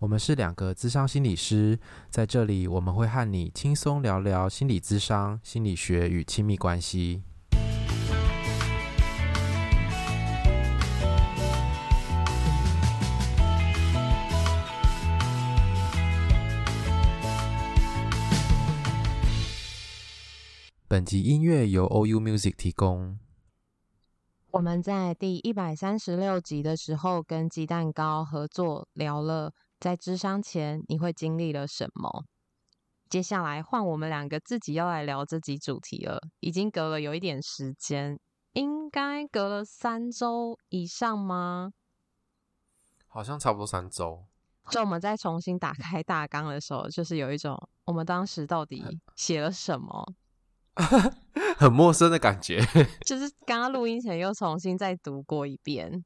我们是两个咨商心理师，在这里我们会和你轻松聊聊心理咨商、心理学与亲密关系。本集音乐由 OU Music 提供。我们在第一百三十六集的时候，跟鸡蛋糕合作聊了。在智商前，你会经历了什么？接下来换我们两个自己要来聊这集主题了。已经隔了有一点时间，应该隔了三周以上吗？好像差不多三周。就我们再重新打开大纲的时候，就是有一种我们当时到底写了什么，很陌生的感觉。就是刚刚录音前又重新再读过一遍。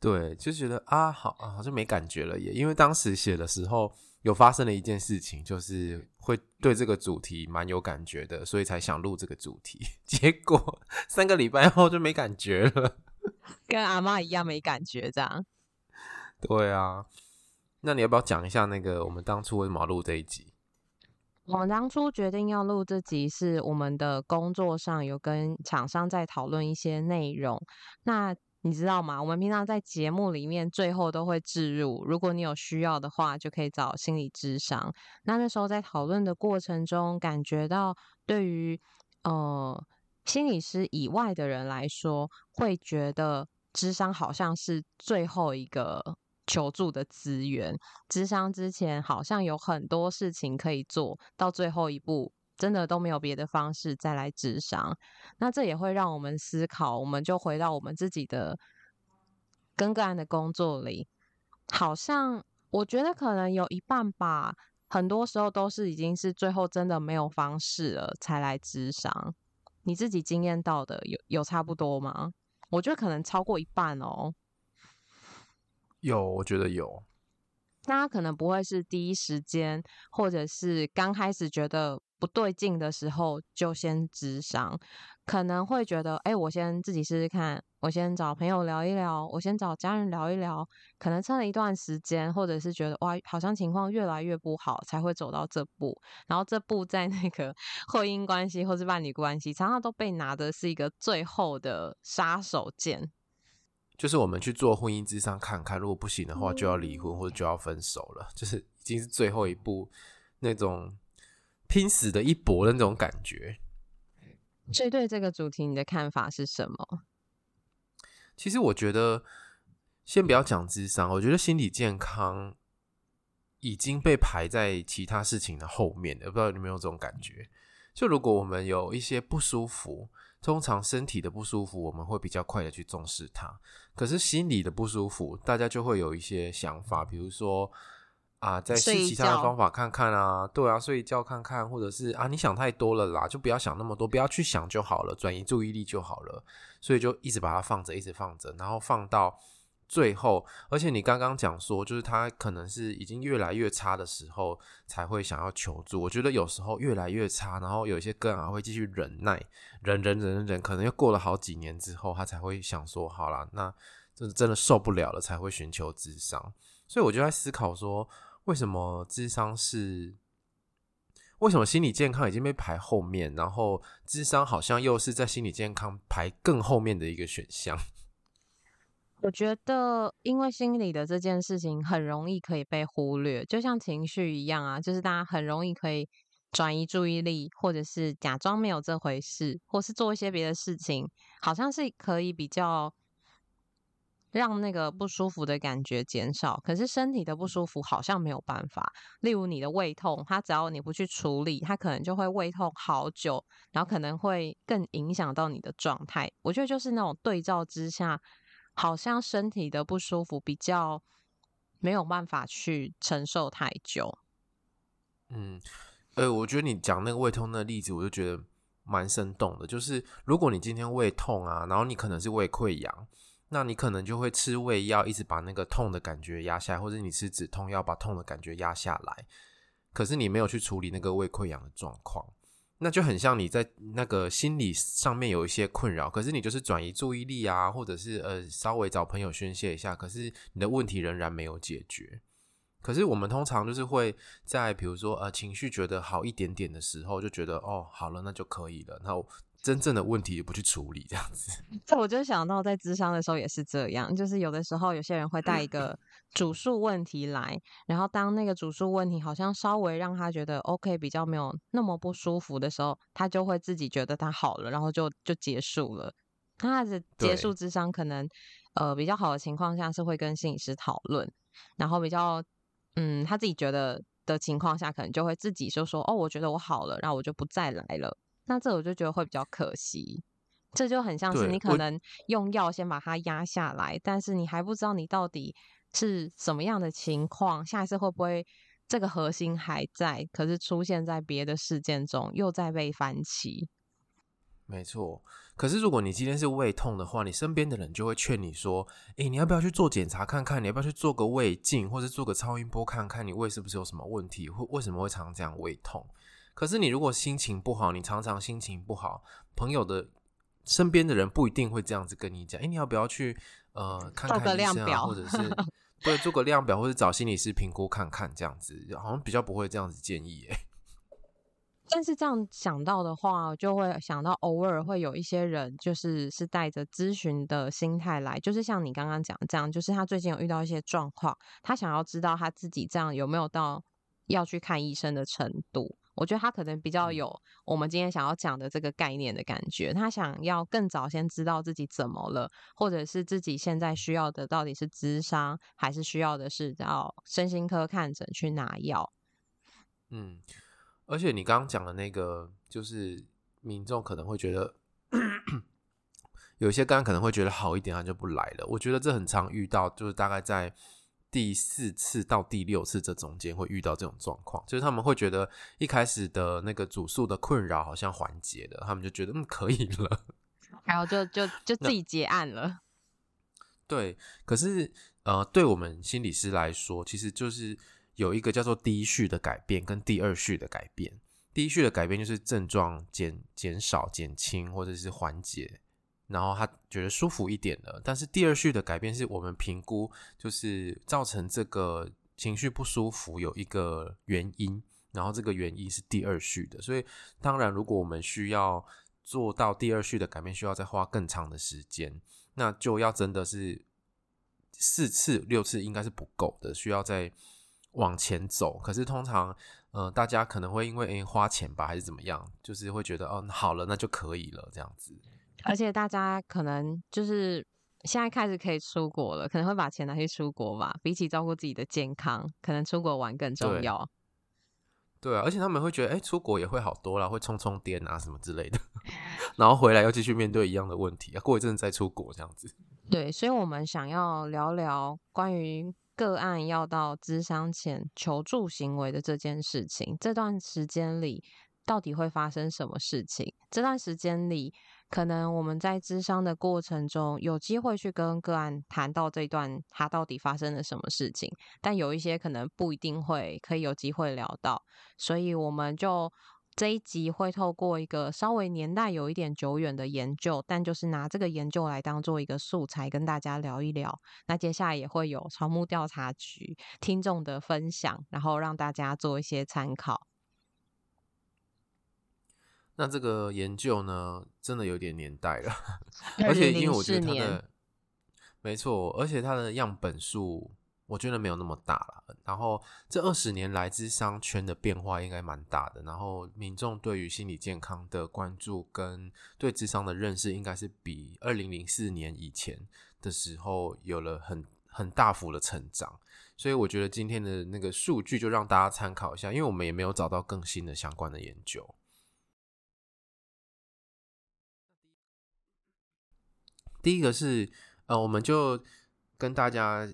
对，就觉得啊，好啊，好像没感觉了也。因为当时写的时候有发生了一件事情，就是会对这个主题蛮有感觉的，所以才想录这个主题。结果三个礼拜后就没感觉了，跟阿妈一样没感觉，这样。对啊，那你要不要讲一下那个我们当初为什么录这一集？我们当初决定要录这集，是我们的工作上有跟厂商在讨论一些内容。那你知道吗？我们平常在节目里面最后都会置入，如果你有需要的话，就可以找心理咨商。那那时候在讨论的过程中，感觉到对于呃心理师以外的人来说，会觉得咨商好像是最后一个求助的资源。咨商之前好像有很多事情可以做，到最后一步。真的都没有别的方式再来智商，那这也会让我们思考。我们就回到我们自己的跟个案的工作里，好像我觉得可能有一半吧，很多时候都是已经是最后真的没有方式了才来智商。你自己经验到的有有差不多吗？我觉得可能超过一半哦。有，我觉得有。大家可能不会是第一时间，或者是刚开始觉得不对劲的时候就先智商，可能会觉得，哎，我先自己试试看，我先找朋友聊一聊，我先找家人聊一聊，可能撑了一段时间，或者是觉得哇，好像情况越来越不好，才会走到这步。然后这步在那个婚姻关系或是伴侣关系，常常都被拿的是一个最后的杀手锏。就是我们去做婚姻之上看看，如果不行的话，就要离婚或者就要分手了，就是已经是最后一步，那种拼死的一搏的那种感觉。所以对这个主题，你的看法是什么？其实我觉得，先不要讲智商，我觉得心理健康已经被排在其他事情的后面了。不知道你有没有这种感觉？就如果我们有一些不舒服。通常身体的不舒服，我们会比较快的去重视它。可是心理的不舒服，大家就会有一些想法，比如说啊，再试其他的方法看看啊，对啊，睡一觉看看，或者是啊，你想太多了啦，就不要想那么多，不要去想就好了，转移注意力就好了。所以就一直把它放着，一直放着，然后放到。最后，而且你刚刚讲说，就是他可能是已经越来越差的时候才会想要求助。我觉得有时候越来越差，然后有一些个案还会继续忍耐，忍忍忍忍忍，可能又过了好几年之后，他才会想说，好啦，那这真的受不了了，才会寻求智商。所以我就在思考说，为什么智商是，为什么心理健康已经被排后面，然后智商好像又是在心理健康排更后面的一个选项？我觉得，因为心理的这件事情很容易可以被忽略，就像情绪一样啊，就是大家很容易可以转移注意力，或者是假装没有这回事，或是做一些别的事情，好像是可以比较让那个不舒服的感觉减少，可是身体的不舒服好像没有办法。例如你的胃痛，它只要你不去处理，它可能就会胃痛好久，然后可能会更影响到你的状态。我觉得就是那种对照之下，好像身体的不舒服比较没有办法去承受太久。嗯，呃，我觉得你讲那个胃痛的例子，我就觉得蛮生动的。就是如果你今天胃痛啊，然后你可能是胃溃疡。那你可能就会吃胃药，一直把那个痛的感觉压下来，或者你吃止痛药把痛的感觉压下来。可是你没有去处理那个胃溃疡的状况，那就很像你在那个心理上面有一些困扰，可是你就是转移注意力啊，或者是呃稍微找朋友宣泄一下，可是你的问题仍然没有解决。可是我们通常就是会在比如说呃情绪觉得好一点点的时候，就觉得哦好了，那就可以了。那真正的问题也不去处理，这样子。这 我就想到在智商的时候也是这样，就是有的时候有些人会带一个主诉问题来，然后当那个主诉问题好像稍微让他觉得 OK，比较没有那么不舒服的时候，他就会自己觉得他好了，然后就就结束了。他的结束智商可能呃比较好的情况下是会跟心理师讨论，然后比较嗯他自己觉得的情况下，可能就会自己就说哦，我觉得我好了，然后我就不再来了。那这我就觉得会比较可惜，这就很像是你可能用药先把它压下来，但是你还不知道你到底是什么样的情况，下一次会不会这个核心还在，可是出现在别的事件中又在被翻起。没错，可是如果你今天是胃痛的话，你身边的人就会劝你说：“诶，你要不要去做检查看看？你要不要去做个胃镜，或者做个超音波看看你胃是不是有什么问题，或为什么会常常这样胃痛？”可是你如果心情不好，你常常心情不好，朋友的身边的人不一定会这样子跟你讲。哎、欸，你要不要去呃看看医生啊，或者是 对做个量表，或者找心理师评估看看，这样子好像比较不会这样子建议。哎，但是这样想到的话，就会想到偶尔会有一些人，就是是带着咨询的心态来，就是像你刚刚讲的这样，就是他最近有遇到一些状况，他想要知道他自己这样有没有到要去看医生的程度。我觉得他可能比较有我们今天想要讲的这个概念的感觉，他想要更早先知道自己怎么了，或者是自己现在需要的到底是咨商，还是需要的是到身心科看诊去拿药。嗯，而且你刚刚讲的那个，就是民众可能会觉得，有些刚刚可能会觉得好一点，他就不来了。我觉得这很常遇到，就是大概在。第四次到第六次这中间会遇到这种状况，就是他们会觉得一开始的那个主诉的困扰好像缓解了，他们就觉得嗯可以了，然后就就就自己结案了。对，可是呃，对我们心理师来说，其实就是有一个叫做第一序的改变跟第二序的改变。第一序的改变就是症状减减少、减轻或者是缓解。然后他觉得舒服一点了，但是第二序的改变是我们评估，就是造成这个情绪不舒服有一个原因，然后这个原因是第二序的，所以当然如果我们需要做到第二序的改变，需要再花更长的时间，那就要真的是四次六次应该是不够的，需要再往前走。可是通常，呃，大家可能会因为诶花钱吧，还是怎么样，就是会觉得哦好了，那就可以了这样子。而且大家可能就是现在开始可以出国了，可能会把钱拿去出国吧。比起照顾自己的健康，可能出国玩更重要。对，啊，而且他们会觉得，哎、欸，出国也会好多啦，会充充电啊什么之类的。然后回来又继续面对一样的问题啊，过一阵再出国这样子。对，所以我们想要聊聊关于个案要到咨商前求助行为的这件事情。这段时间里到底会发生什么事情？这段时间里。可能我们在咨商的过程中有机会去跟个案谈到这段他到底发生了什么事情，但有一些可能不一定会可以有机会聊到，所以我们就这一集会透过一个稍微年代有一点久远的研究，但就是拿这个研究来当做一个素材跟大家聊一聊。那接下来也会有草木调查局听众的分享，然后让大家做一些参考。那这个研究呢，真的有点年代了，而且因为我觉得它的，没错，而且它的样本数我觉得没有那么大了。然后这二十年来，智商圈的变化应该蛮大的。然后民众对于心理健康的关注跟对智商的认识，应该是比二零零四年以前的时候有了很很大幅的成长。所以我觉得今天的那个数据就让大家参考一下，因为我们也没有找到更新的相关的研究。第一个是，呃，我们就跟大家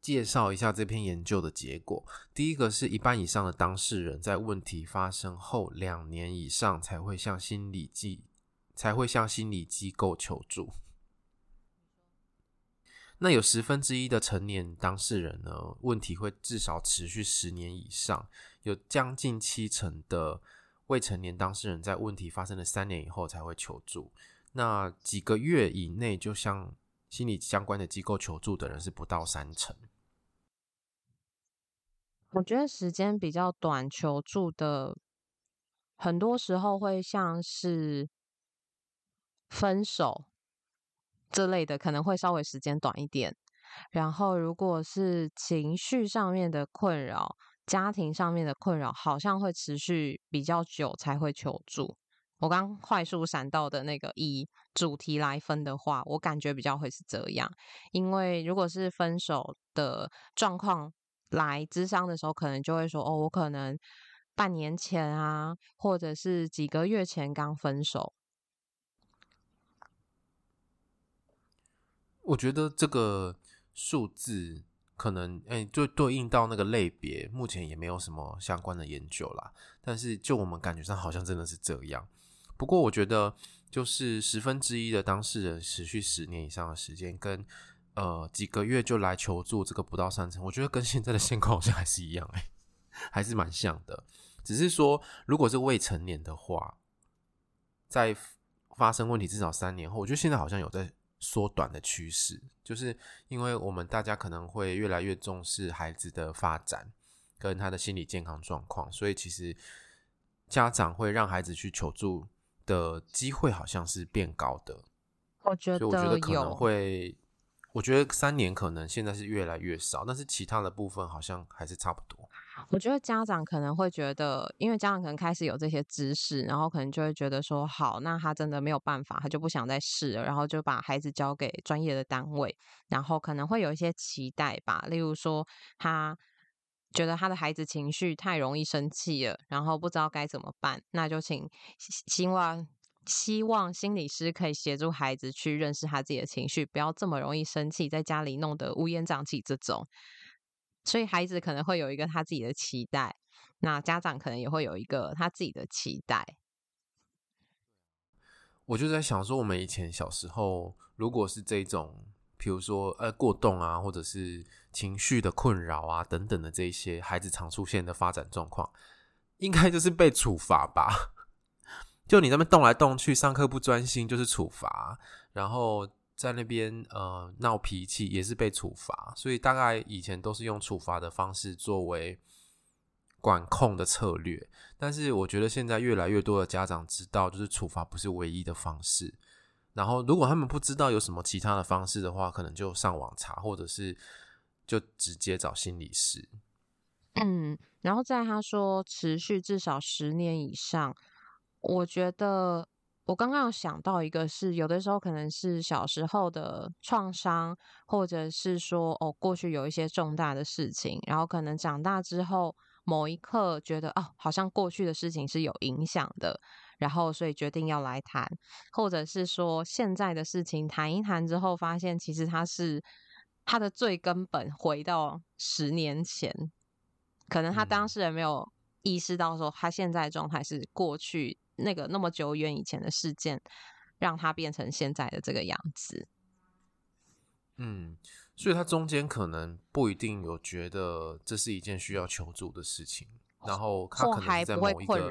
介绍一下这篇研究的结果。第一个是一半以上的当事人在问题发生后两年以上才会向心理机才会向心理机构求助。那有十分之一的成年当事人呢，问题会至少持续十年以上。有将近七成的未成年当事人在问题发生了三年以后才会求助。那几个月以内就向心理相关的机构求助的人是不到三成。我觉得时间比较短，求助的很多时候会像是分手。这类的可能会稍微时间短一点，然后如果是情绪上面的困扰、家庭上面的困扰，好像会持续比较久才会求助。我刚快速闪到的那个以主题来分的话，我感觉比较会是这样，因为如果是分手的状况来咨商的时候，可能就会说哦，我可能半年前啊，或者是几个月前刚分手。我觉得这个数字可能，哎，就对应到那个类别，目前也没有什么相关的研究啦。但是就我们感觉上，好像真的是这样。不过我觉得，就是十分之一的当事人持续十年以上的时间，跟呃几个月就来求助，这个不到三成，我觉得跟现在的现况好像还是一样，哎，还是蛮像的。只是说，如果是未成年的话，在发生问题至少三年后，我觉得现在好像有在。缩短的趋势，就是因为我们大家可能会越来越重视孩子的发展跟他的心理健康状况，所以其实家长会让孩子去求助的机会好像是变高的。我觉得，我觉得可能会，我觉得三年可能现在是越来越少，但是其他的部分好像还是差不多。我觉得家长可能会觉得，因为家长可能开始有这些知识，然后可能就会觉得说，好，那他真的没有办法，他就不想再试了，然后就把孩子交给专业的单位，然后可能会有一些期待吧，例如说，他觉得他的孩子情绪太容易生气了，然后不知道该怎么办，那就请希望希望心理师可以协助孩子去认识他自己的情绪，不要这么容易生气，在家里弄得乌烟瘴气这种。所以孩子可能会有一个他自己的期待，那家长可能也会有一个他自己的期待。我就在想说，我们以前小时候，如果是这种，比如说呃过动啊，或者是情绪的困扰啊等等的这些孩子常出现的发展状况，应该就是被处罚吧？就你那边动来动去，上课不专心就是处罚，然后。在那边呃闹脾气也是被处罚，所以大概以前都是用处罚的方式作为管控的策略。但是我觉得现在越来越多的家长知道，就是处罚不是唯一的方式。然后如果他们不知道有什么其他的方式的话，可能就上网查，或者是就直接找心理师。嗯，然后在他说持续至少十年以上，我觉得。我刚刚有想到一个，是有的时候可能是小时候的创伤，或者是说哦，过去有一些重大的事情，然后可能长大之后某一刻觉得哦，好像过去的事情是有影响的，然后所以决定要来谈，或者是说现在的事情谈一谈之后，发现其实他是他的最根本回到十年前，可能他当事人没有意识到说他现在的状态是过去。那个那么久远以前的事件，让他变成现在的这个样子。嗯，所以他中间可能不一定有觉得这是一件需要求助的事情，然后他可能是在某一个，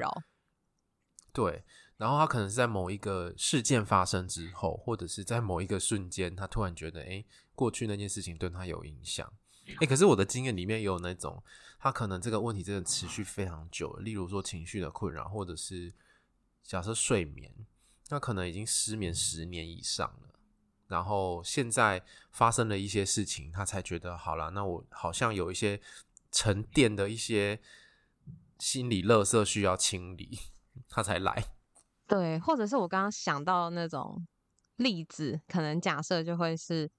对，然后他可能是在某一个事件发生之后，或者是在某一个瞬间，他突然觉得，哎，过去那件事情对他有影响。哎，可是我的经验里面有那种，他可能这个问题真的持续非常久，例如说情绪的困扰，或者是。假设睡眠，那可能已经失眠十年以上了，然后现在发生了一些事情，他才觉得好了，那我好像有一些沉淀的一些心理垃圾需要清理，他才来。对，或者是我刚刚想到那种例子，可能假设就会是，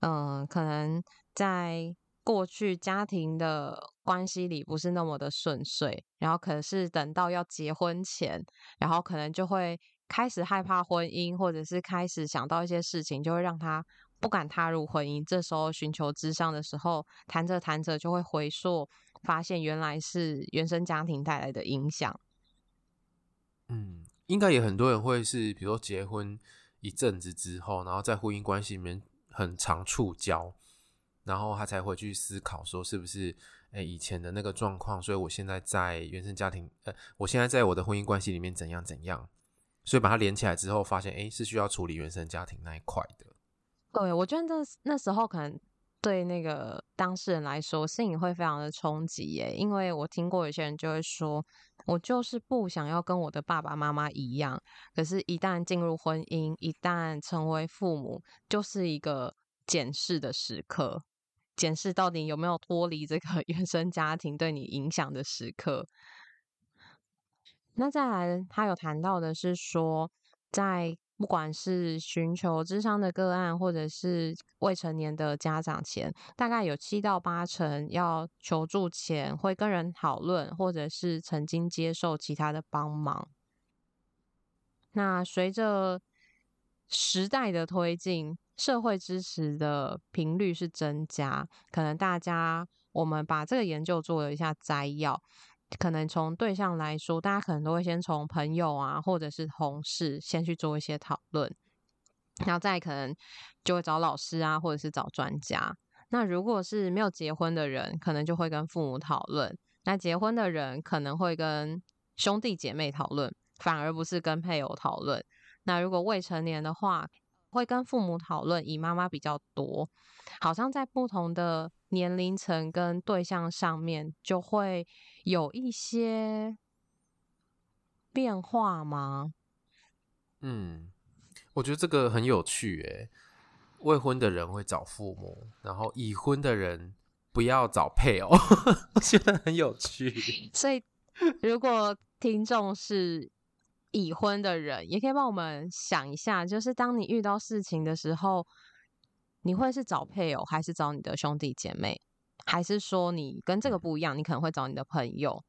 嗯、可能在过去家庭的关系里不是那么的顺遂，然后可是等到要结婚前，然后可能就会。开始害怕婚姻，或者是开始想到一些事情，就会让他不敢踏入婚姻。这时候寻求咨商的时候，谈着谈着就会回溯，发现原来是原生家庭带来的影响。嗯，应该也很多人会是，比如说结婚一阵子之后，然后在婚姻关系里面很常触礁，然后他才会去思考说，是不是诶以前的那个状况，所以我现在在原生家庭，呃，我现在在我的婚姻关系里面怎样怎样。所以把它连起来之后，发现哎，是需要处理原生家庭那一块的。对，我觉得那那时候可能对那个当事人来说，心里会非常的冲击耶。因为我听过有些人就会说，我就是不想要跟我的爸爸妈妈一样。可是，一旦进入婚姻，一旦成为父母，就是一个检视的时刻，检视到底有没有脱离这个 原生家庭对你影响的时刻。那再来，他有谈到的是说，在不管是寻求智商的个案，或者是未成年的家长前，大概有七到八成要求助前会跟人讨论，或者是曾经接受其他的帮忙。那随着时代的推进，社会支持的频率是增加，可能大家我们把这个研究做了一下摘要。可能从对象来说，大家可能都会先从朋友啊，或者是同事先去做一些讨论，然后再可能就会找老师啊，或者是找专家。那如果是没有结婚的人，可能就会跟父母讨论；那结婚的人可能会跟兄弟姐妹讨论，反而不是跟配偶讨论。那如果未成年的话，会跟父母讨论，以妈妈比较多。好像在不同的年龄层跟对象上面，就会有一些变化吗？嗯，我觉得这个很有趣诶。未婚的人会找父母，然后已婚的人不要找配偶，我觉得很有趣。所以，如果听众是已婚的人，也可以帮我们想一下，就是当你遇到事情的时候。你会是找配偶，还是找你的兄弟姐妹，还是说你跟这个不一样？你可能会找你的朋友，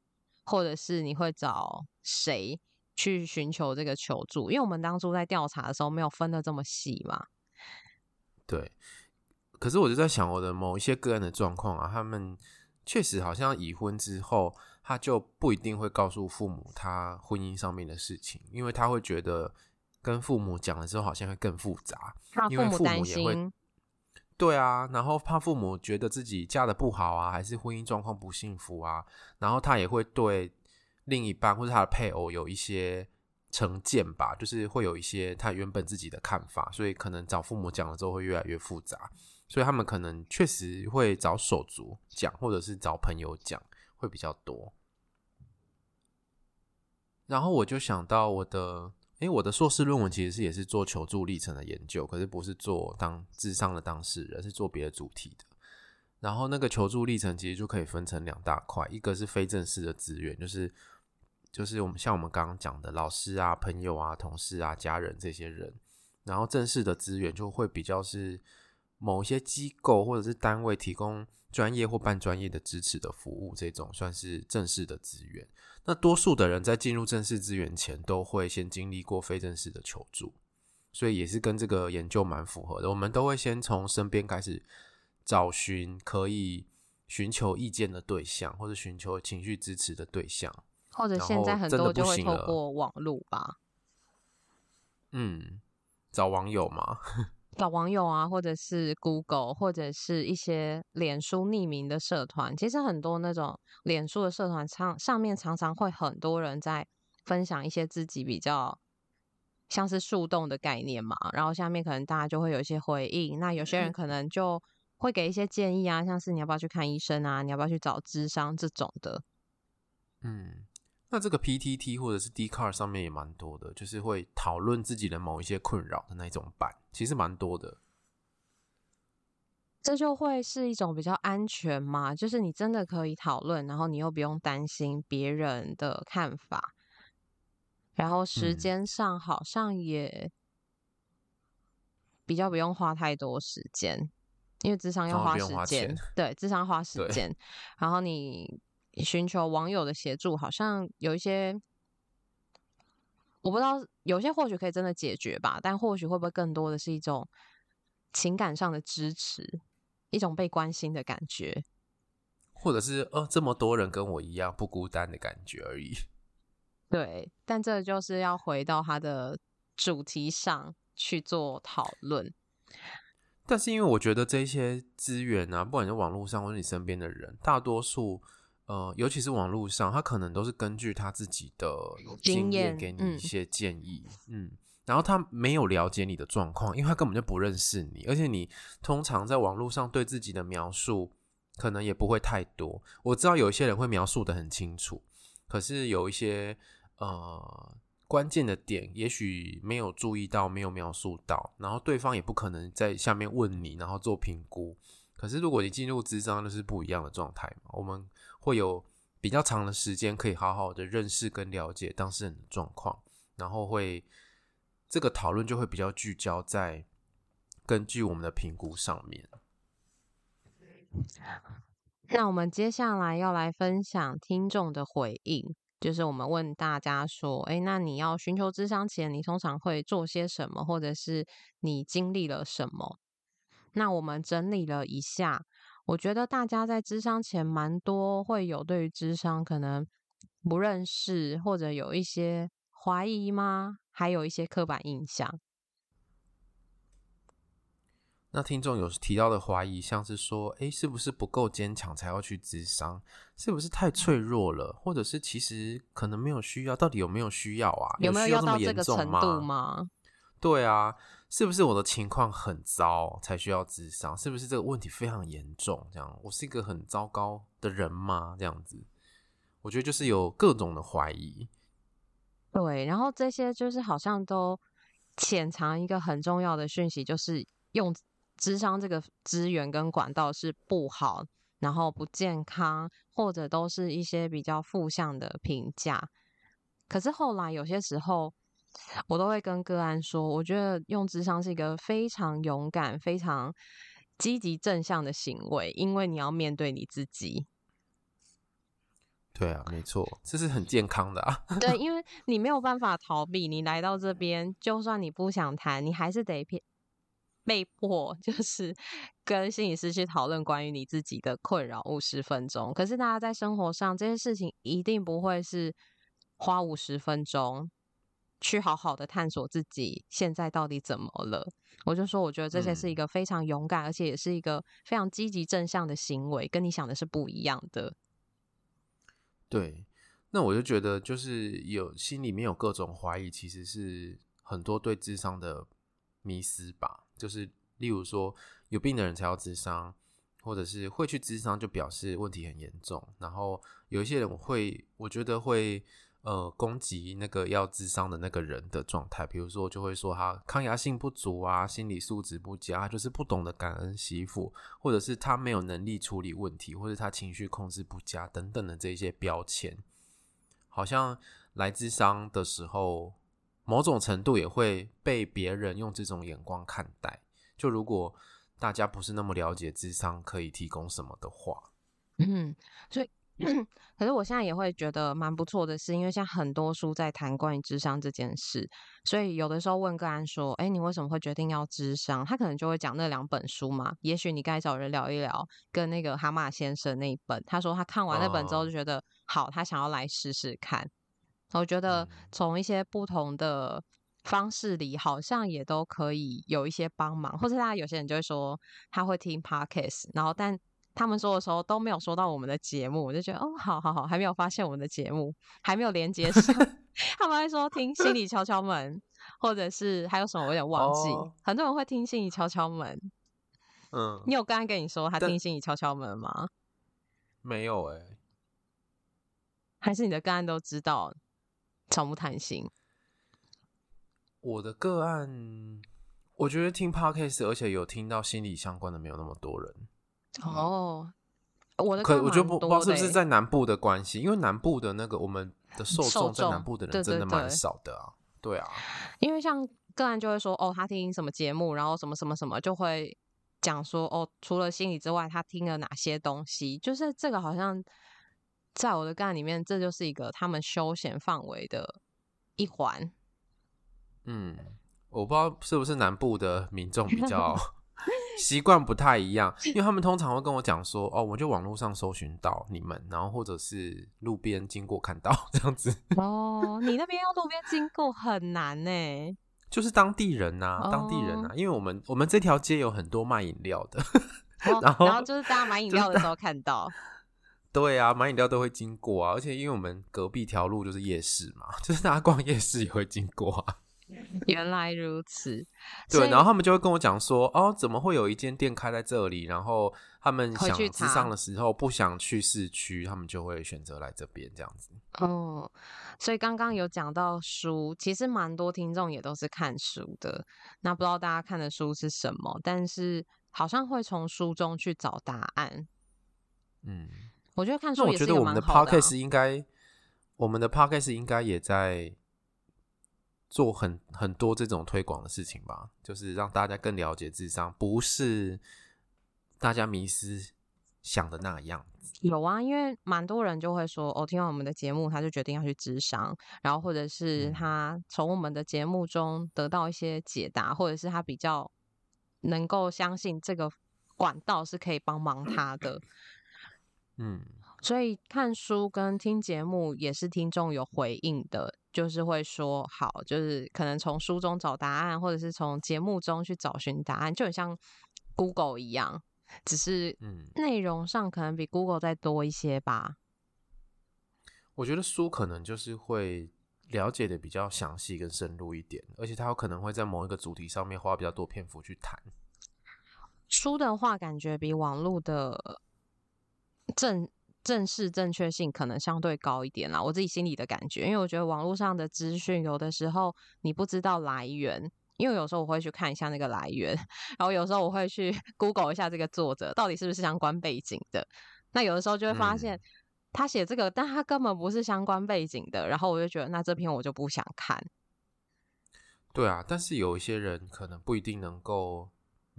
或者是你会找谁去寻求这个求助？因为我们当初在调查的时候没有分的这么细嘛。对，可是我就在想，我的某一些个人的状况啊，他们确实好像已婚之后，他就不一定会告诉父母他婚姻上面的事情，因为他会觉得跟父母讲了之后好像会更复杂，因为父母也会。对啊，然后怕父母觉得自己嫁得不好啊，还是婚姻状况不幸福啊，然后他也会对另一半或者他的配偶有一些成见吧，就是会有一些他原本自己的看法，所以可能找父母讲了之后会越来越复杂，所以他们可能确实会找手足讲，或者是找朋友讲会比较多。然后我就想到我的。诶，我的硕士论文其实是也是做求助历程的研究，可是不是做当智商的当事人，是做别的主题的。然后那个求助历程其实就可以分成两大块，一个是非正式的资源，就是就是我们像我们刚刚讲的老师啊、朋友啊、同事啊、家人这些人。然后正式的资源就会比较是某些机构或者是单位提供专业或半专业的支持的服务，这种算是正式的资源。那多数的人在进入正式资源前，都会先经历过非正式的求助，所以也是跟这个研究蛮符合的。我们都会先从身边开始找寻可以寻求意见的对象，或者寻求情绪支持的对象，或者现在很多就会透过网络吧。嗯，找网友嘛。找网友啊，或者是 Google，或者是一些脸书匿名的社团。其实很多那种脸书的社团上上面常常会很多人在分享一些自己比较像是树洞的概念嘛。然后下面可能大家就会有一些回应。那有些人可能就会给一些建议啊，像是你要不要去看医生啊，你要不要去找智商这种的。嗯，那这个 PTT 或者是 Dcard 上面也蛮多的，就是会讨论自己的某一些困扰的那种版，其实蛮多的。这就会是一种比较安全嘛，就是你真的可以讨论，然后你又不用担心别人的看法，然后时间上好像也比较不用花太多时间，因为智商要花时间，对，智商花时间，然后你寻求网友的协助，好像有一些我不知道，有些或许可以真的解决吧，但或许会不会更多的是一种情感上的支持。一种被关心的感觉，或者是哦，这么多人跟我一样不孤单的感觉而已。对，但这就是要回到它的主题上去做讨论。但是因为我觉得这些资源啊，不管是网络上或者你身边的人，大多数呃，尤其是网络上，他可能都是根据他自己的经验给你一些建议，嗯。嗯然后他没有了解你的状况，因为他根本就不认识你，而且你通常在网络上对自己的描述可能也不会太多。我知道有一些人会描述的很清楚，可是有一些呃关键的点，也许没有注意到，没有描述到，然后对方也不可能在下面问你，然后做评估。可是如果你进入咨商，那是不一样的状态嘛，我们会有比较长的时间可以好好的认识跟了解当事人的状况，然后会。这个讨论就会比较聚焦在根据我们的评估上面。那我们接下来要来分享听众的回应，就是我们问大家说：“诶，那你要寻求咨商前，你通常会做些什么，或者是你经历了什么？”那我们整理了一下，我觉得大家在智商前蛮多会有对于智商可能不认识，或者有一些怀疑吗？还有一些刻板印象。那听众有提到的怀疑，像是说，诶，是不是不够坚强才要去智商？是不是太脆弱了？或者是其实可能没有需要？到底有没有需要啊？有没有？要到这个程度吗？对啊，是不是我的情况很糟才需要智商？是不是这个问题非常严重？这样，我是一个很糟糕的人吗？这样子，我觉得就是有各种的怀疑。对，然后这些就是好像都潜藏一个很重要的讯息，就是用智商这个资源跟管道是不好，然后不健康，或者都是一些比较负向的评价。可是后来有些时候，我都会跟个案说，我觉得用智商是一个非常勇敢、非常积极正向的行为，因为你要面对你自己。对啊，没错，这是很健康的啊。对，因为你没有办法逃避，你来到这边，就算你不想谈，你还是得被迫，就是跟心理师去讨论关于你自己的困扰五十分钟。可是大家在生活上这些事情一定不会是花五十分钟去好好的探索自己现在到底怎么了。我就说，我觉得这些是一个非常勇敢，嗯、而且也是一个非常积极正向的行为，跟你想的是不一样的。对，那我就觉得，就是有心里面有各种怀疑，其实是很多对智商的迷思吧。就是例如说，有病的人才要智商，或者是会去智商就表示问题很严重。然后有一些人会，我觉得会。呃，攻击那个要智商的那个人的状态，比如说就会说他抗压性不足啊，心理素质不佳，就是不懂得感恩惜福，或者是他没有能力处理问题，或者他情绪控制不佳等等的这些标签，好像来智商的时候，某种程度也会被别人用这种眼光看待。就如果大家不是那么了解智商可以提供什么的话，嗯，所以。可是我现在也会觉得蛮不错的是，因为现在很多书在谈关于智商这件事，所以有的时候问个案说：“哎，你为什么会决定要智商？”他可能就会讲那两本书嘛。也许你该找人聊一聊，跟那个蛤蟆先生那一本。他说他看完那本之后就觉得好，他想要来试试看。我觉得从一些不同的方式里，好像也都可以有一些帮忙。或者大家有些人就会说他会听 Podcast，然后但。他们说的时候都没有说到我们的节目，我就觉得哦，好好好，还没有发现我们的节目，还没有连接上。他们会说听心理敲敲门，或者是还有什么，我有点忘记。Oh. 很多人会听心理敲敲门。嗯，你有刚刚跟你说他听心理敲敲门吗？没有哎、欸。还是你的个案都知道宠物谈心？我的个案，我觉得听 Podcast，而且有听到心理相关的没有那么多人。哦，我的可我觉得不不知道是不是在南部的关系，因为南部的那个我们 的受众在南部的人真的蛮少的啊。对，啊，因为像个案就会说哦，他听什么节目，然后什么什么什么就会讲说哦，除了心理之外，他听了哪些东西，就是这个好像在我的个案里面，这就是一个他们休闲范围的一环。嗯，我不知道是不是南部的民众比较 习惯不太一样，因为他们通常会跟我讲说，哦，我就网络上搜寻到你们，然后或者是路边经过看到 这样子。哦，你那边要路边经过很难呢，就是当地人呐、啊，当地人啊，因为我们我们这条街有很多卖饮料的，哦、然后然后就是大家买饮料的时候看到。对啊，买饮料都会经过啊，而且因为我们隔壁条路就是夜市嘛，就是大家逛夜市也会经过啊。原来如此，对，然后他们就会跟我讲说，哦，怎么会有一间店开在这里？然后他们想咨商的时候不想去市区，他们就会选择来这边这样子。哦，所以刚刚有讲到书，其实蛮多听众也都是看书的。那不知道大家看的书是什么？但是好像会从书中去找答案。嗯，我觉得看书。我觉得我们的 podcast 应该，我们的 podcast 应该也在。做很很多这种推广的事情吧，就是让大家更了解智商，不是大家迷失想的那样子。有啊，因为蛮多人就会说，哦，听完我们的节目，他就决定要去智商，然后或者是他从我们的节目中得到一些解答，或者是他比较能够相信这个管道是可以帮忙他的。嗯，所以看书跟听节目也是听众有回应的。就是会说好，就是可能从书中找答案，或者是从节目中去找寻答案，就很像 Google 一样，只是内容上可能比 Google 再多一些吧。我觉得书可能就是会了解的比较详细跟深入一点，而且它有可能会在某一个主题上面花比较多篇幅去谈。书的话，感觉比网络的正。正式正确性可能相对高一点啦，我自己心里的感觉，因为我觉得网络上的资讯有的时候你不知道来源，因为有时候我会去看一下那个来源，然后有时候我会去 Google 一下这个作者到底是不是相关背景的，那有的时候就会发现他写这个，但他根本不是相关背景的，然后我就觉得那这篇我就不想看。对啊，但是有一些人可能不一定能够。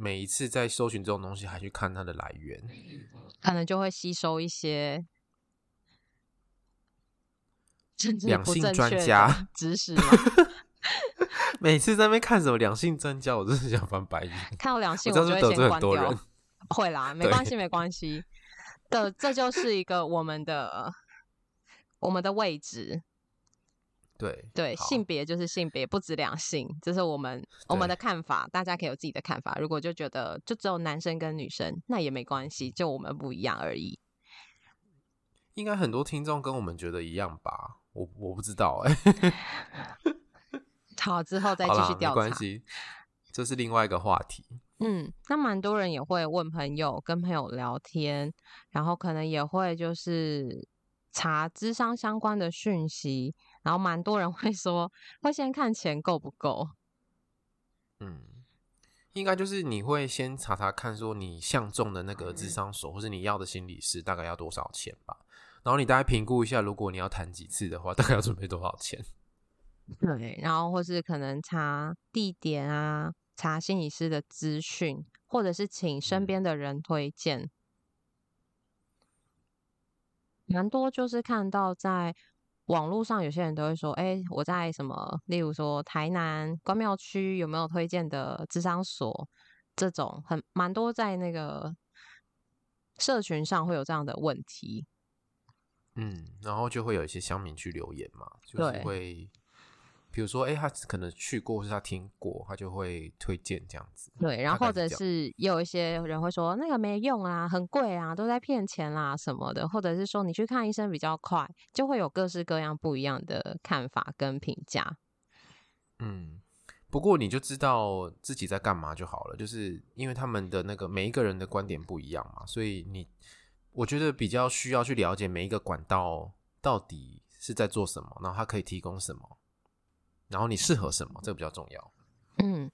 每一次在搜寻这种东西，还去看它的来源，可能就会吸收一些 两性专家 知识。每次在那边看什么两性专家，我真是想翻白眼。看到两性，我就会先关掉。会啦，没关系，没关系的，这就是一个我们的我们的位置。对对，性别就是性别，不止两性，这是我们我们的看法，大家可以有自己的看法。如果就觉得就只有男生跟女生，那也没关系，就我们不一样而已。应该很多听众跟我们觉得一样吧？我我不知道哎、欸。好，之后再继续调查。没关系，这是另外一个话题。嗯，那蛮多人也会问朋友，跟朋友聊天，然后可能也会就是查智商相关的讯息。然后蛮多人会说，会先看钱够不够。嗯，应该就是你会先查查看，说你相中的那个智商所，或是你要的心理师大概要多少钱吧。然后你大概评估一下，如果你要谈几次的话，大概要准备多少钱。对，然后或是可能查地点啊，查心理师的资讯，或者是请身边的人推荐。蛮多就是看到在。网络上有些人都会说：“哎、欸，我在什么？例如说台南关庙区有没有推荐的智商所？这种很蛮多在那个社群上会有这样的问题。”嗯，然后就会有一些乡民去留言嘛，就是会。比如说，哎、欸，他可能去过，或是他听过，他就会推荐这样子。对，然后或者是也有一些人会说那个没用啊，很贵啊，都在骗钱啦什么的，或者是说你去看医生比较快，就会有各式各样不一样的看法跟评价。嗯，不过你就知道自己在干嘛就好了，就是因为他们的那个每一个人的观点不一样嘛，所以你我觉得比较需要去了解每一个管道到底是在做什么，然后他可以提供什么，然后你适合什么，这个比较重要。嗯，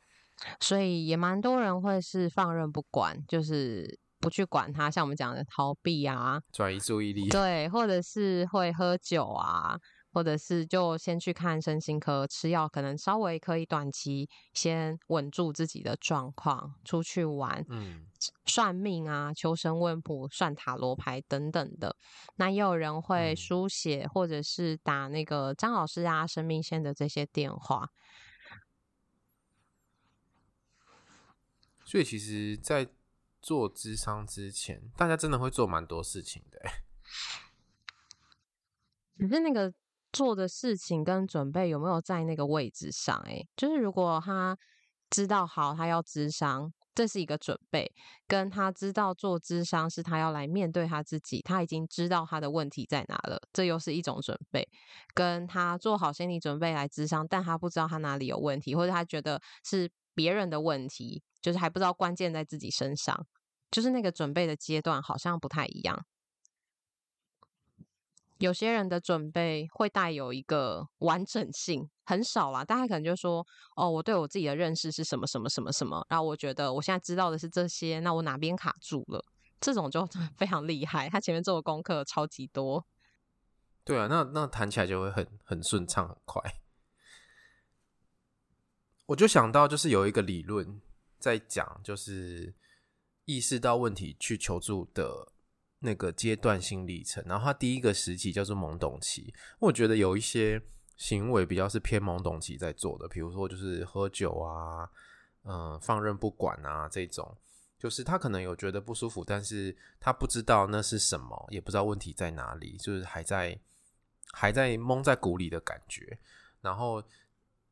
所以也蛮多人会是放任不管，就是不去管他，像我们讲的逃避啊，转移注意力，对，或者是会喝酒啊。或者是就先去看身心科吃药，可能稍微可以短期先稳住自己的状况，出去玩，嗯，算命啊，求神问卜，算塔罗牌等等的。那也有人会书写，嗯、或者是打那个张老师啊、生命线的这些电话。所以其实，在做智商之前，大家真的会做蛮多事情的。只是那个。做的事情跟准备有没有在那个位置上？欸，诶，就是如果他知道好，他要咨商，这是一个准备；跟他知道做咨商是他要来面对他自己，他已经知道他的问题在哪了，这又是一种准备；跟他做好心理准备来咨商，但他不知道他哪里有问题，或者他觉得是别人的问题，就是还不知道关键在自己身上，就是那个准备的阶段好像不太一样。有些人的准备会带有一个完整性，很少啦。大家可能就说：“哦，我对我自己的认识是什么什么什么什么。”然后我觉得我现在知道的是这些，那我哪边卡住了？这种就 非常厉害，他前面做的功课超级多。对啊，那那谈起来就会很很顺畅，很快。我就想到，就是有一个理论在讲，就是意识到问题去求助的。那个阶段性历程，然后他第一个时期叫做懵懂期。我觉得有一些行为比较是偏懵懂期在做的，比如说就是喝酒啊，嗯、放任不管啊，这种就是他可能有觉得不舒服，但是他不知道那是什么，也不知道问题在哪里，就是还在还在蒙在鼓里的感觉。然后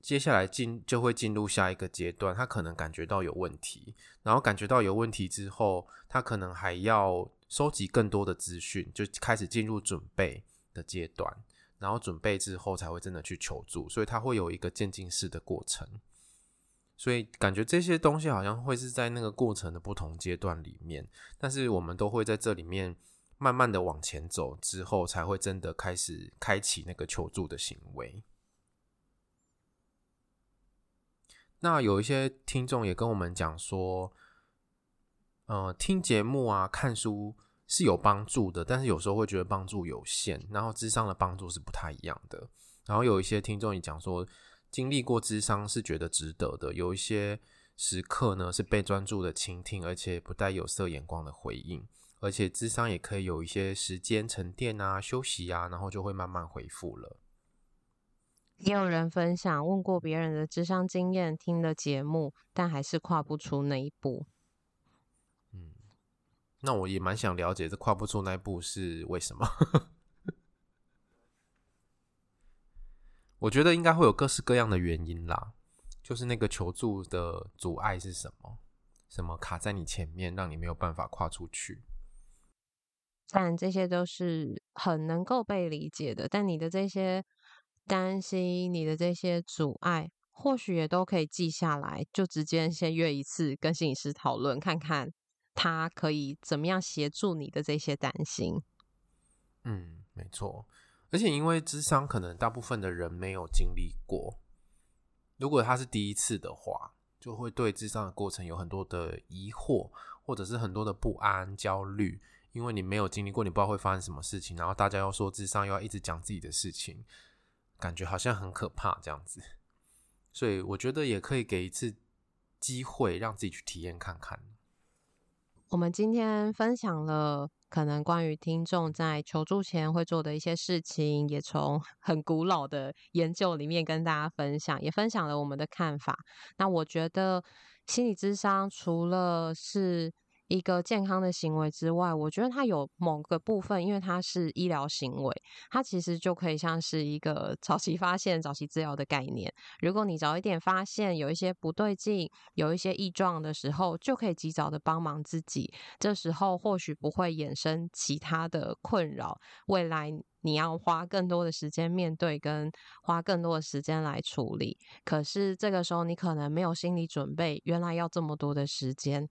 接下来进就会进入下一个阶段，他可能感觉到有问题，然后感觉到有问题之后，他可能还要。收集更多的资讯，就开始进入准备的阶段，然后准备之后才会真的去求助，所以它会有一个渐进式的过程。所以感觉这些东西好像会是在那个过程的不同阶段里面，但是我们都会在这里面慢慢的往前走，之后才会真的开始开启那个求助的行为。那有一些听众也跟我们讲说，呃，听节目啊，看书。是有帮助的，但是有时候会觉得帮助有限，然后智商的帮助是不太一样的。然后有一些听众也讲说，经历过智商是觉得值得的，有一些时刻呢是被专注的倾听，而且不带有色眼光的回应，而且智商也可以有一些时间沉淀啊、休息啊，然后就会慢慢恢复了。也有人分享问过别人的智商经验，听了节目，但还是跨不出那一步。那我也蛮想了解，这跨不出那一步是为什么？我觉得应该会有各式各样的原因啦。就是那个求助的阻碍是什么？什么卡在你前面，让你没有办法跨出去？但这些都是很能够被理解的。但你的这些担心，你的这些阻碍，或许也都可以记下来，就直接先约一次跟心理师讨论，看看。他可以怎么样协助你的这些担心？嗯，没错。而且因为智商，可能大部分的人没有经历过。如果他是第一次的话，就会对智商的过程有很多的疑惑，或者是很多的不安、焦虑。因为你没有经历过，你不知道会发生什么事情。然后大家要说智商，又要一直讲自己的事情，感觉好像很可怕这样子。所以我觉得也可以给一次机会，让自己去体验看看。我们今天分享了可能关于听众在求助前会做的一些事情，也从 很古老的研究里面跟大家分享，也分享了我们的看法。那我觉得心理智商除了是一个健康的行为之外，我觉得它有某个部分，因为它是医疗行为，它其实就可以像是一个 早期发现、早期治疗的概念。如果你早一点发现有一些不对劲、有一些异状的时候，就可以及早的帮忙自己。这时候或许不会衍生其他的困扰，未来你要花更多的时间面对，跟花更多的时间来处理。可是这个时候，你可能没有心理准备，原来要这么多的时间。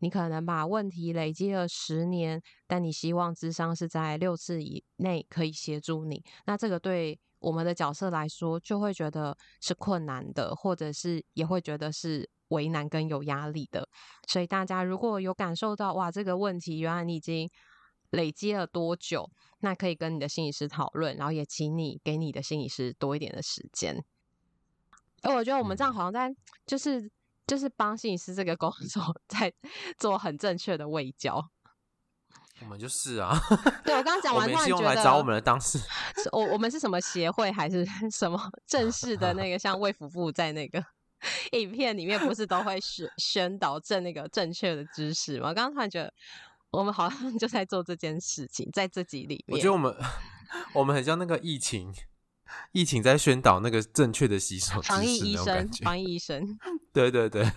你可能把问题累积了十年，但你希望智商是在六次以内可以协助你。那这个对我们的角色来说，就会觉得是困难的，或者是也会觉得是为难跟有压力的。所以大家如果有感受到，哇，这个问题原来你已经。累积了多久？那可以跟你的心理师讨论，然后也请你给你的心理师多一点的时间。而我觉得我们这样好像在就是就是帮心理师这个工作 在做很正确的卫教。我们就是啊，对我刚刚讲完，突然觉得来找我们的当事，我我们是什么协会还是 什么 正式的那个像卫福部在那个影片里面不是都会宣宣导正那个正确的知识吗？我刚刚突然觉得。我们好像 就在做这件事情，在这集里面，我觉得我们我们很像那个疫情，疫情在宣导那个正确的洗手，防疫医生，防疫医生，对对对，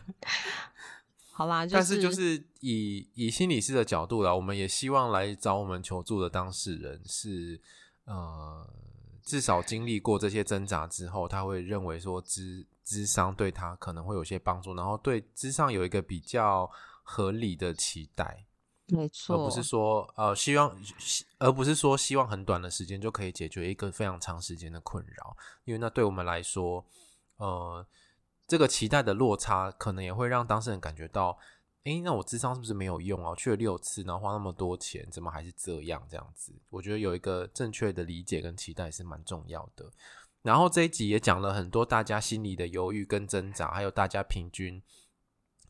好啦，就是、但是就是以以心理师的角度啦，我们也希望来找我们求助的当事人是呃，至少经历过这些挣扎之后，他会认为说智智商对他可能会有些帮助，然后对智商有一个比较合理的期待。没错，而不是说呃希望，而不是说希望很短的时间就可以解决一个非常长时间的困扰，因为那对我们来说，呃，这个期待的落差可能也会让当事人感觉到，诶，那我智商是不是没有用啊？去了六次，然后花那么多钱，怎么还是这样？这样子，我觉得有一个正确的理解跟期待是蛮重要的。然后这一集也讲了很多大家心里的犹豫跟挣扎，还有大家平均。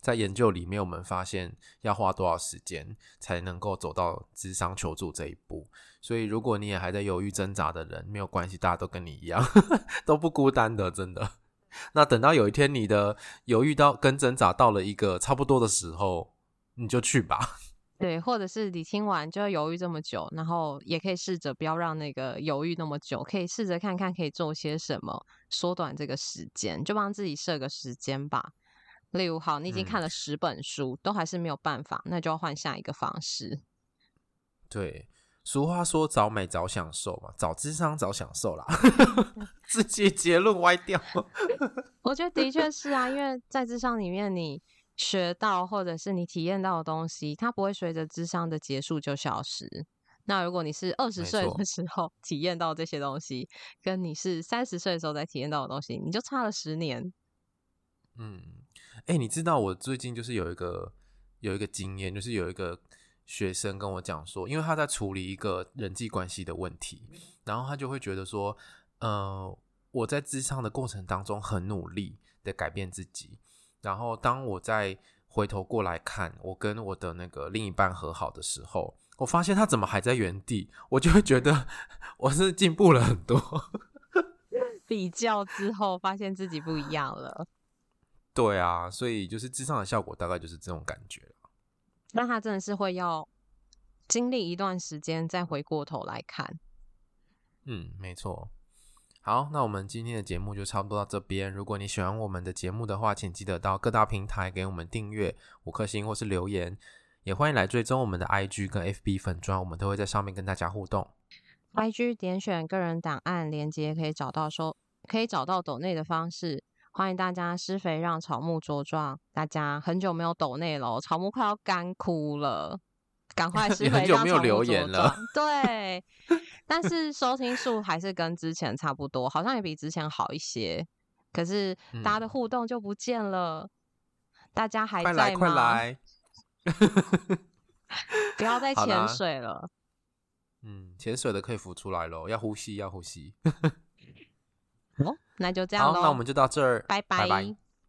在研究里面，我们发现要花多少时间才能够走到智商求助这一步。所以，如果你也还在犹豫挣扎的人，没有关系，大家都跟你一样，都不孤单的，真的。那等到有一天你的犹豫到跟挣扎到了一个差不多的时候，你就去吧。对，或者是你听完就要犹豫这么久，然后也可以试着不要让那个犹豫那么久，可以试着看看可以做些什么，缩短这个时间，就帮自己设个时间吧。例如，好，你已经看了十本书，嗯，都还是没有办法，那就要换下一个方式。对，俗话说“早美早享受”嘛，早智商早享受啦，自己结论歪掉。我觉得的确是啊，因为在智商里面，你学到或者是你体验到的东西，它不会随着智商的结束就消失。那如果你是二十岁的时候体验到这些东西，跟你是三十岁的时候才体验到的东西，你就差了十年。嗯。哎、你知道我最近就是有一个有一个经验，就是有一个学生跟我讲说，因为他在处理一个人际关系的问题，然后他就会觉得说，呃，我在智商的过程当中很努力的改变自己，然后当我再回头过来看我跟我的那个另一半和好的时候，我发现他怎么还在原地，我就会觉得我是进步了很多。比较之后发现自己不一样了。对啊，所以就是智商的效果大概就是这种感觉。那他真的是会要经历一段时间再回过头来看。嗯，没错。好，那我们今天的节目就差不多到这边。如果你喜欢我们的节目的话，请记得到各大平台给我们订阅五颗星或是留言，也欢迎来追踪我们的 IG 跟 FB 粉砖，我们都会在上面跟大家互动。IG 点选个人档案连接，可以找到收可以找到抖内的方式。欢迎大家施肥让草木茁壮。大家很久没有抖内了，草木快要干枯了，赶快施 肥让草木茁壮。对，但是收听数还是跟之前差不多，好像也比之前好一些。可是大家的互动就不见了，嗯、大家还在吗？快来，快来不要 再潜水了。嗯，潜水的可以浮出来喽，要呼吸，要呼吸。哦，那就这样喽。好，那我们就到这儿，拜拜。拜拜。